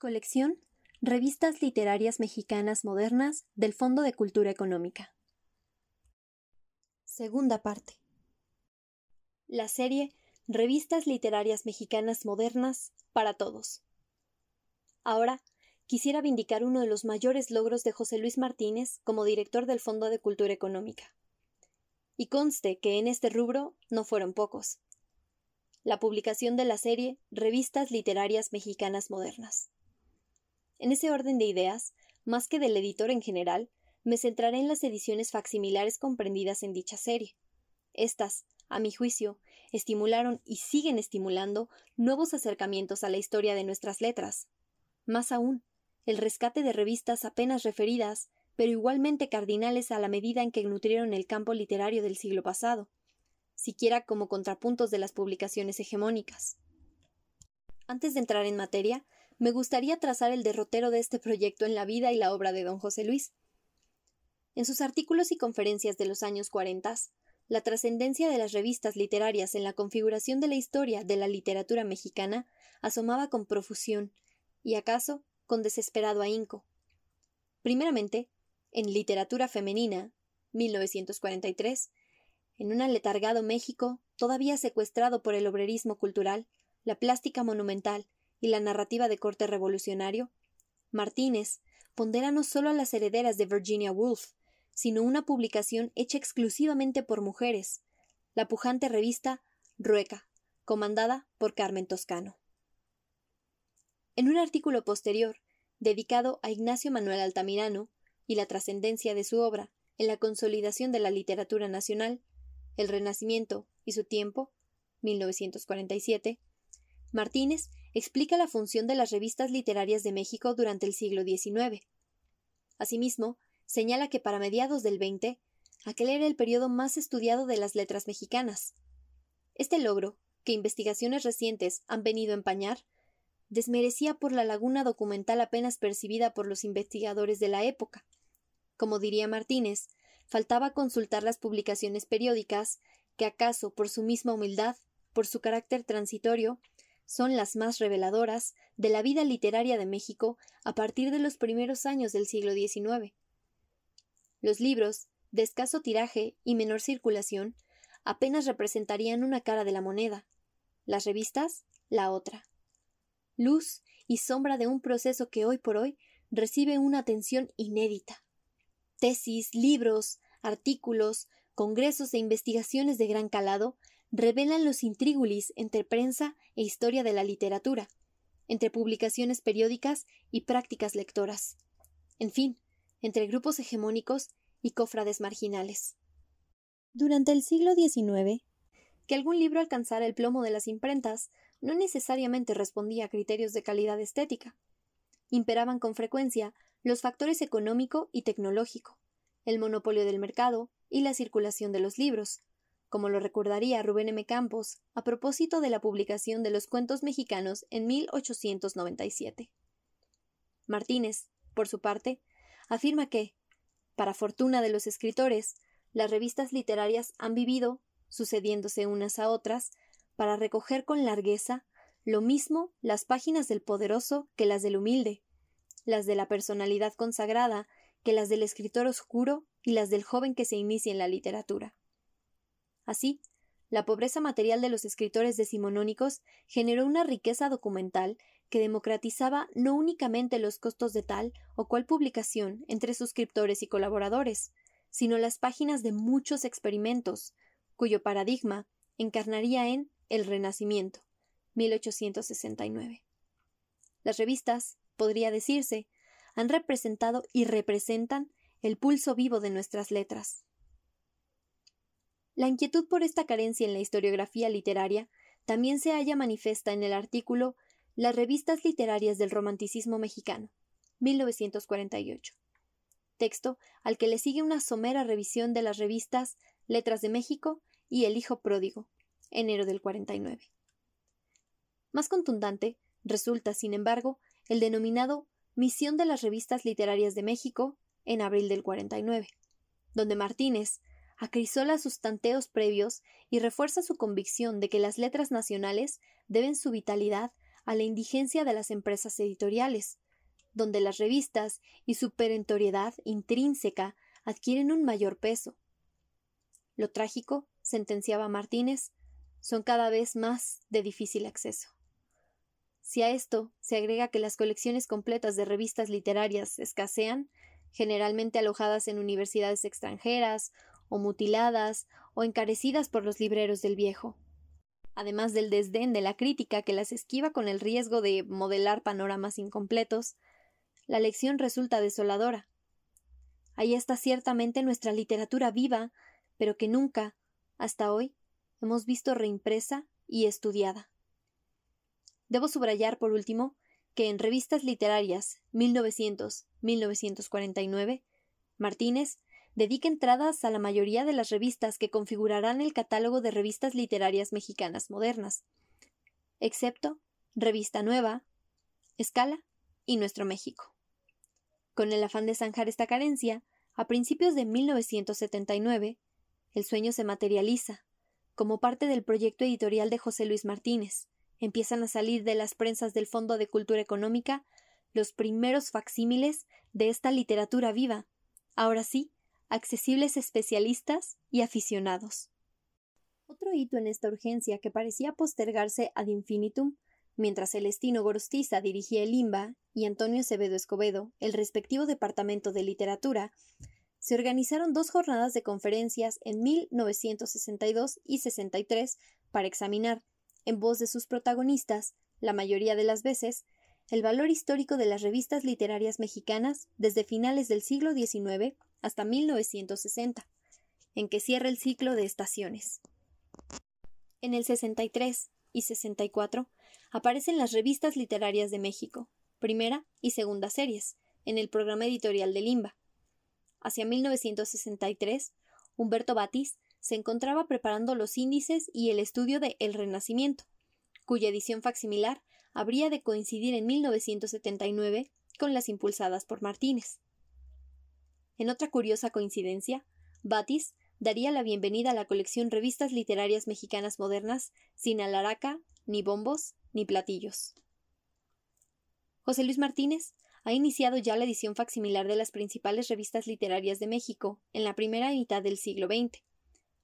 Colección Revistas Literarias Mexicanas Modernas del Fondo de Cultura Económica. Segunda parte. La serie Revistas Literarias Mexicanas Modernas para Todos. Ahora quisiera vindicar uno de los mayores logros de José Luis Martínez como director del Fondo de Cultura Económica. Y conste que en este rubro no fueron pocos. La publicación de la serie Revistas Literarias Mexicanas Modernas. En ese orden de ideas, más que del editor en general, me centraré en las ediciones facsimilares comprendidas en dicha serie. Estas, a mi juicio, estimularon y siguen estimulando nuevos acercamientos a la historia de nuestras letras. Más aún, el rescate de revistas apenas referidas, pero igualmente cardinales a la medida en que nutrieron el campo literario del siglo pasado, siquiera como contrapuntos de las publicaciones hegemónicas. Antes de entrar en materia, me gustaría trazar el derrotero de este proyecto en la vida y la obra de don José Luis. En sus artículos y conferencias de los años cuarentas, la trascendencia de las revistas literarias en la configuración de la historia de la literatura mexicana asomaba con profusión, y acaso con desesperado ahínco. Primeramente, en Literatura Femenina, 1943, en un aletargado México todavía secuestrado por el obrerismo cultural, la plástica monumental y la narrativa de corte revolucionario, Martínez pondera no solo a las herederas de Virginia Woolf, sino una publicación hecha exclusivamente por mujeres, la pujante revista Rueca, comandada por Carmen Toscano. En un artículo posterior, dedicado a Ignacio Manuel Altamirano y la trascendencia de su obra en la consolidación de la literatura nacional, El Renacimiento y su tiempo, 1947, Martínez explica la función de las revistas literarias de México durante el siglo XIX. Asimismo, señala que para mediados del XX, aquel era el periodo más estudiado de las letras mexicanas. Este logro, que investigaciones recientes han venido a empañar, desmerecía por la laguna documental apenas percibida por los investigadores de la época. Como diría Martínez, faltaba consultar las publicaciones periódicas, que acaso por su misma humildad, por su carácter transitorio, son las más reveladoras de la vida literaria de México a partir de los primeros años del siglo XIX. Los libros, de escaso tiraje y menor circulación, apenas representarían una cara de la moneda, las revistas la otra luz y sombra de un proceso que hoy por hoy recibe una atención inédita. Tesis, libros, artículos, congresos e investigaciones de gran calado revelan los intrigulis entre prensa e historia de la literatura, entre publicaciones periódicas y prácticas lectoras, en fin, entre grupos hegemónicos y cofrades marginales. Durante el siglo XIX, que algún libro alcanzara el plomo de las imprentas no necesariamente respondía a criterios de calidad estética. Imperaban con frecuencia los factores económico y tecnológico, el monopolio del mercado y la circulación de los libros, como lo recordaría Rubén M. Campos a propósito de la publicación de los cuentos mexicanos en 1897. Martínez, por su parte, afirma que, para fortuna de los escritores, las revistas literarias han vivido, sucediéndose unas a otras, para recoger con largueza lo mismo las páginas del poderoso que las del humilde, las de la personalidad consagrada que las del escritor oscuro y las del joven que se inicia en la literatura. Así, la pobreza material de los escritores decimonónicos generó una riqueza documental que democratizaba no únicamente los costos de tal o cual publicación entre suscriptores y colaboradores, sino las páginas de muchos experimentos, cuyo paradigma encarnaría en El Renacimiento, 1869. Las revistas, podría decirse, han representado y representan el pulso vivo de nuestras letras. La inquietud por esta carencia en la historiografía literaria también se halla manifiesta en el artículo Las revistas literarias del romanticismo mexicano, 1948, texto al que le sigue una somera revisión de las revistas Letras de México y El Hijo Pródigo, enero del 49. Más contundante resulta, sin embargo, el denominado Misión de las Revistas Literarias de México, en abril del 49, donde Martínez acrisola sus tanteos previos y refuerza su convicción de que las letras nacionales deben su vitalidad a la indigencia de las empresas editoriales, donde las revistas y su perentoriedad intrínseca adquieren un mayor peso. Lo trágico, sentenciaba Martínez, son cada vez más de difícil acceso. Si a esto se agrega que las colecciones completas de revistas literarias escasean, generalmente alojadas en universidades extranjeras, o mutiladas, o encarecidas por los libreros del viejo. Además del desdén de la crítica que las esquiva con el riesgo de modelar panoramas incompletos, la lección resulta desoladora. Ahí está ciertamente nuestra literatura viva, pero que nunca, hasta hoy, hemos visto reimpresa y estudiada. Debo subrayar, por último, que en revistas literarias 1900-1949, Martínez dedica entradas a la mayoría de las revistas que configurarán el catálogo de revistas literarias mexicanas modernas, excepto Revista Nueva, Escala y Nuestro México. Con el afán de zanjar esta carencia, a principios de 1979, el sueño se materializa, como parte del proyecto editorial de José Luis Martínez, empiezan a salir de las prensas del Fondo de Cultura Económica los primeros facsímiles de esta literatura viva, ahora sí, accesibles especialistas y aficionados. Otro hito en esta urgencia que parecía postergarse ad infinitum, mientras Celestino Gorostiza dirigía el IMBA y Antonio Acevedo Escobedo el respectivo departamento de literatura, se organizaron dos jornadas de conferencias en 1962 y 63 para examinar, en voz de sus protagonistas, la mayoría de las veces, el valor histórico de las revistas literarias mexicanas desde finales del siglo XIX hasta 1960, en que cierra el ciclo de estaciones. En el 63 y 64 aparecen las revistas literarias de México, primera y segunda series, en el programa editorial de Limba. Hacia 1963, Humberto Batis se encontraba preparando los índices y el estudio de El Renacimiento, cuya edición facsimilar habría de coincidir en 1979 con las impulsadas por Martínez. En otra curiosa coincidencia, Batis daría la bienvenida a la colección Revistas Literarias Mexicanas Modernas sin alaraca, ni bombos, ni platillos. José Luis Martínez ha iniciado ya la edición facsimilar de las principales revistas literarias de México en la primera mitad del siglo XX,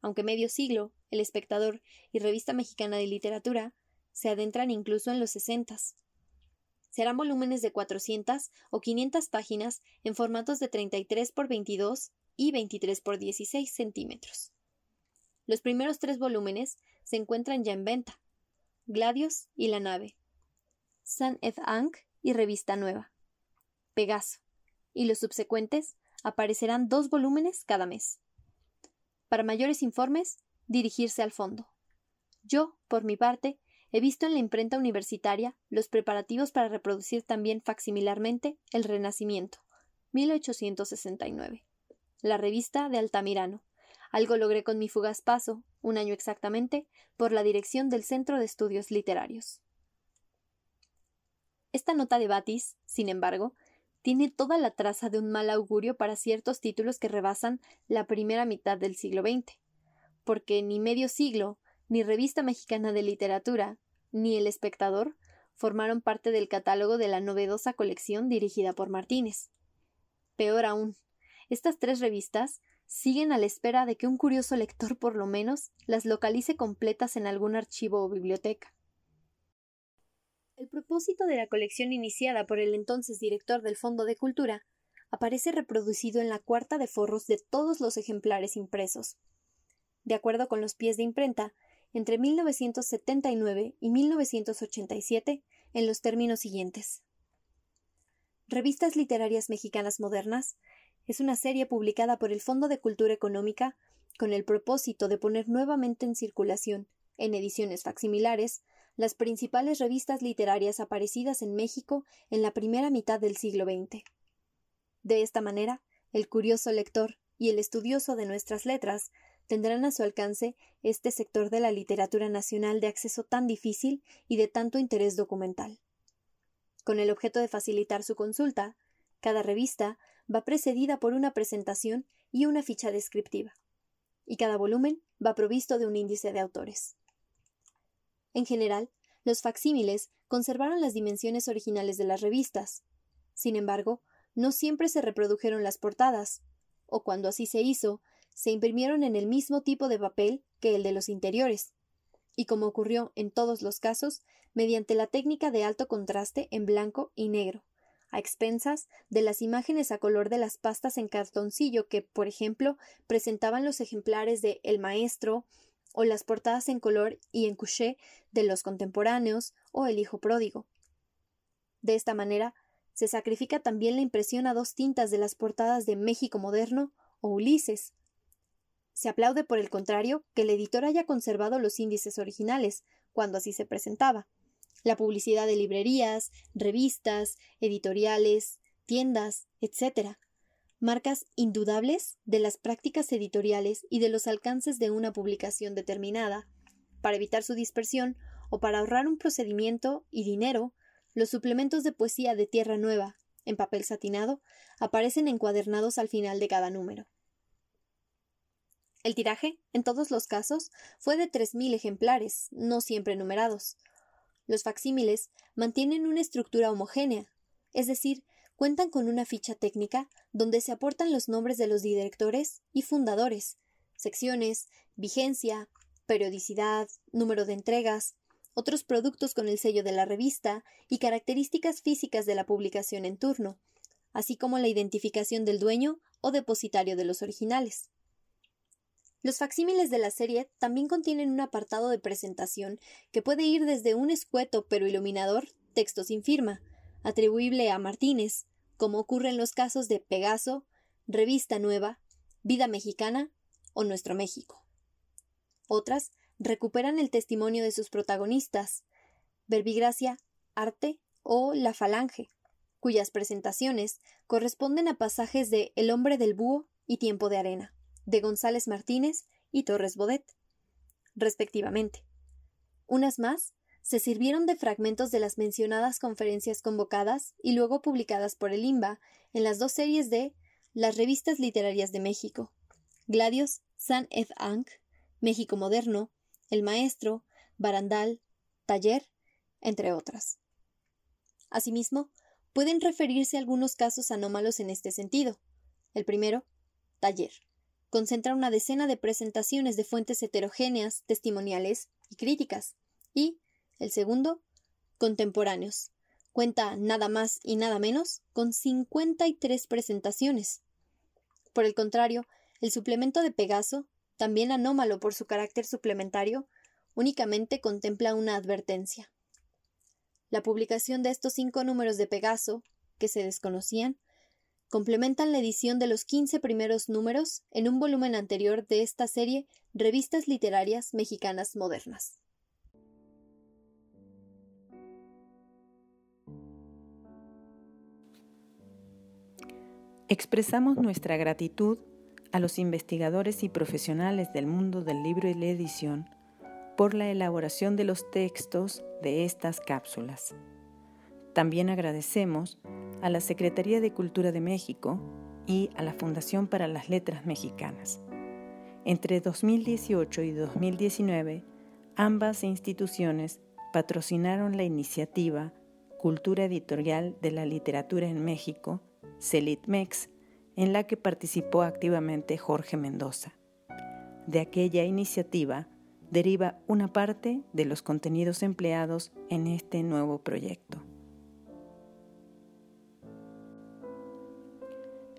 aunque medio siglo, El Espectador y Revista Mexicana de Literatura se adentran incluso en los sesentas. Serán volúmenes de 400 o 500 páginas en formatos de 33 por 22 y 23 por 16 centímetros. Los primeros tres volúmenes se encuentran ya en venta. Gladios y la nave. San Ed Ankh y Revista Nueva. Pegaso. Y los subsecuentes aparecerán dos volúmenes cada mes. Para mayores informes, dirigirse al fondo. Yo, por mi parte, He visto en la imprenta universitaria los preparativos para reproducir también facsimilarmente El Renacimiento, 1869. La revista de Altamirano. Algo logré con mi fugaz paso, un año exactamente, por la dirección del Centro de Estudios Literarios. Esta nota de Batis, sin embargo, tiene toda la traza de un mal augurio para ciertos títulos que rebasan la primera mitad del siglo XX, porque ni medio siglo, ni Revista Mexicana de Literatura, ni El Espectador formaron parte del catálogo de la novedosa colección dirigida por Martínez. Peor aún, estas tres revistas siguen a la espera de que un curioso lector por lo menos las localice completas en algún archivo o biblioteca. El propósito de la colección iniciada por el entonces director del Fondo de Cultura aparece reproducido en la cuarta de forros de todos los ejemplares impresos. De acuerdo con los pies de imprenta, entre 1979 y 1987 en los términos siguientes. Revistas Literarias Mexicanas Modernas es una serie publicada por el Fondo de Cultura Económica con el propósito de poner nuevamente en circulación, en ediciones facsimilares, las principales revistas literarias aparecidas en México en la primera mitad del siglo XX. De esta manera, el curioso lector y el estudioso de nuestras letras tendrán a su alcance este sector de la literatura nacional de acceso tan difícil y de tanto interés documental. Con el objeto de facilitar su consulta, cada revista va precedida por una presentación y una ficha descriptiva, y cada volumen va provisto de un índice de autores. En general, los facsímiles conservaron las dimensiones originales de las revistas. Sin embargo, no siempre se reprodujeron las portadas, o cuando así se hizo, se imprimieron en el mismo tipo de papel que el de los interiores, y como ocurrió en todos los casos, mediante la técnica de alto contraste en blanco y negro, a expensas de las imágenes a color de las pastas en cartoncillo que, por ejemplo, presentaban los ejemplares de El Maestro, o las portadas en color y en couché de los contemporáneos o El Hijo Pródigo. De esta manera, se sacrifica también la impresión a dos tintas de las portadas de México Moderno o Ulises. Se aplaude, por el contrario, que el editor haya conservado los índices originales, cuando así se presentaba, la publicidad de librerías, revistas, editoriales, tiendas, etc. Marcas indudables de las prácticas editoriales y de los alcances de una publicación determinada. Para evitar su dispersión o para ahorrar un procedimiento y dinero, los suplementos de poesía de Tierra Nueva, en papel satinado, aparecen encuadernados al final de cada número. El tiraje, en todos los casos, fue de tres mil ejemplares, no siempre numerados, los facsímiles mantienen una estructura homogénea, es decir, cuentan con una ficha técnica donde se aportan los nombres de los directores y fundadores, secciones, vigencia, periodicidad, número de entregas, otros productos con el sello de la revista y características físicas de la publicación en turno, así como la identificación del dueño o depositario de los originales. Los facsímiles de la serie también contienen un apartado de presentación que puede ir desde un escueto pero iluminador texto sin firma, atribuible a Martínez, como ocurre en los casos de Pegaso, Revista Nueva, Vida Mexicana o Nuestro México. Otras recuperan el testimonio de sus protagonistas, Verbigracia, Arte o La Falange, cuyas presentaciones corresponden a pasajes de El hombre del búho y Tiempo de arena de González Martínez y Torres Bodet, respectivamente. Unas más se sirvieron de fragmentos de las mencionadas conferencias convocadas y luego publicadas por el IMBA en las dos series de Las Revistas Literarias de México, Gladios San Ed Anc, México Moderno, El Maestro, Barandal, Taller, entre otras. Asimismo, pueden referirse a algunos casos anómalos en este sentido. El primero, Taller concentra una decena de presentaciones de fuentes heterogéneas, testimoniales y críticas. Y, el segundo, contemporáneos. Cuenta nada más y nada menos con 53 presentaciones. Por el contrario, el suplemento de Pegaso, también anómalo por su carácter suplementario, únicamente contempla una advertencia. La publicación de estos cinco números de Pegaso, que se desconocían, complementan la edición de los 15 primeros números en un volumen anterior de esta serie Revistas Literarias Mexicanas Modernas. Expresamos nuestra gratitud a los investigadores y profesionales del mundo del libro y la edición por la elaboración de los textos de estas cápsulas. También agradecemos a la Secretaría de Cultura de México y a la Fundación para las Letras Mexicanas. Entre 2018 y 2019, ambas instituciones patrocinaron la iniciativa Cultura Editorial de la Literatura en México, CELITMEX, en la que participó activamente Jorge Mendoza. De aquella iniciativa deriva una parte de los contenidos empleados en este nuevo proyecto.